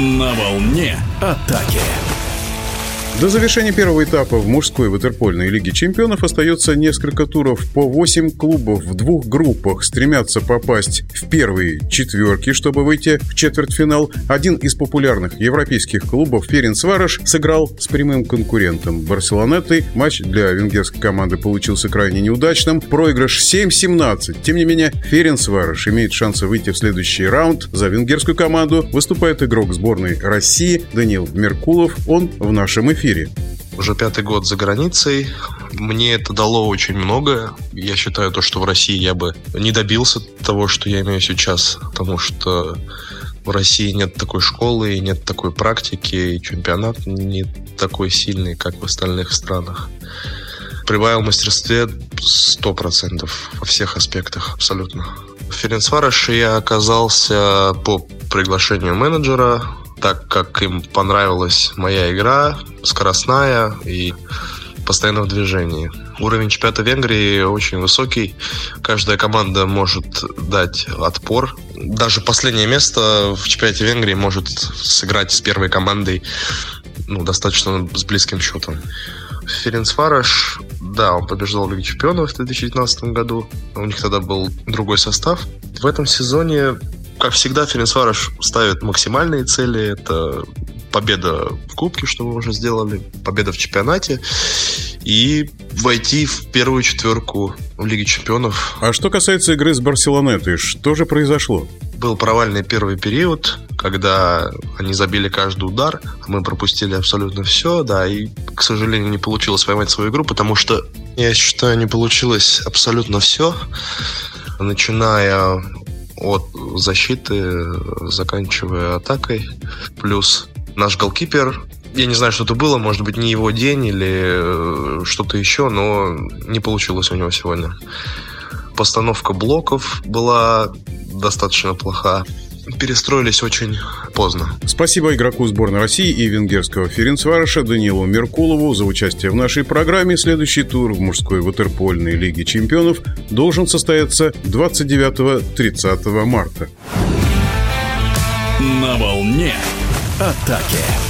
На волне атаки. До завершения первого этапа в мужской ватерпольной лиге чемпионов остается несколько туров. По 8 клубов в двух группах стремятся попасть в первые четверки, чтобы выйти в четвертьфинал. Один из популярных европейских клубов Ференцвараш сыграл с прямым конкурентом Барселонетой. Матч для венгерской команды получился крайне неудачным. Проигрыш 7-17. Тем не менее, Ференцвараш имеет шансы выйти в следующий раунд. За венгерскую команду выступает игрок сборной России Даниил Меркулов. Он в нашем эфире эфире. Уже пятый год за границей. Мне это дало очень много. Я считаю то, что в России я бы не добился того, что я имею сейчас, потому что в России нет такой школы, и нет такой практики, и чемпионат не такой сильный, как в остальных странах. Прибавил мастерстве 100% во всех аспектах, абсолютно. В Ференцвараше я оказался по приглашению менеджера, так как им понравилась моя игра, скоростная и постоянно в движении. Уровень чемпионата Венгрии очень высокий. Каждая команда может дать отпор. Даже последнее место в чемпионате Венгрии может сыграть с первой командой ну, достаточно с близким счетом. Ференцвараш, да, он побеждал в Лиге Чемпионов в 2019 году. У них тогда был другой состав. В этом сезоне как всегда, Ференцвараш ставит максимальные цели. Это победа в Кубке, что мы уже сделали, победа в чемпионате и войти в первую четверку в Лиге Чемпионов. А что касается игры с Барселонетой, что же произошло? Был провальный первый период, когда они забили каждый удар, а мы пропустили абсолютно все, да, и, к сожалению, не получилось поймать свою игру, потому что, я считаю, не получилось абсолютно все, начиная от защиты, заканчивая атакой. Плюс наш голкипер я не знаю, что это было, может быть, не его день или э, что-то еще, но не получилось у него сегодня. Постановка блоков была достаточно плоха перестроились очень поздно. Спасибо игроку сборной России и венгерского Ференцвараша Данилу Меркулову за участие в нашей программе. Следующий тур в мужской ватерпольной лиге чемпионов должен состояться 29-30 марта. На волне атаки.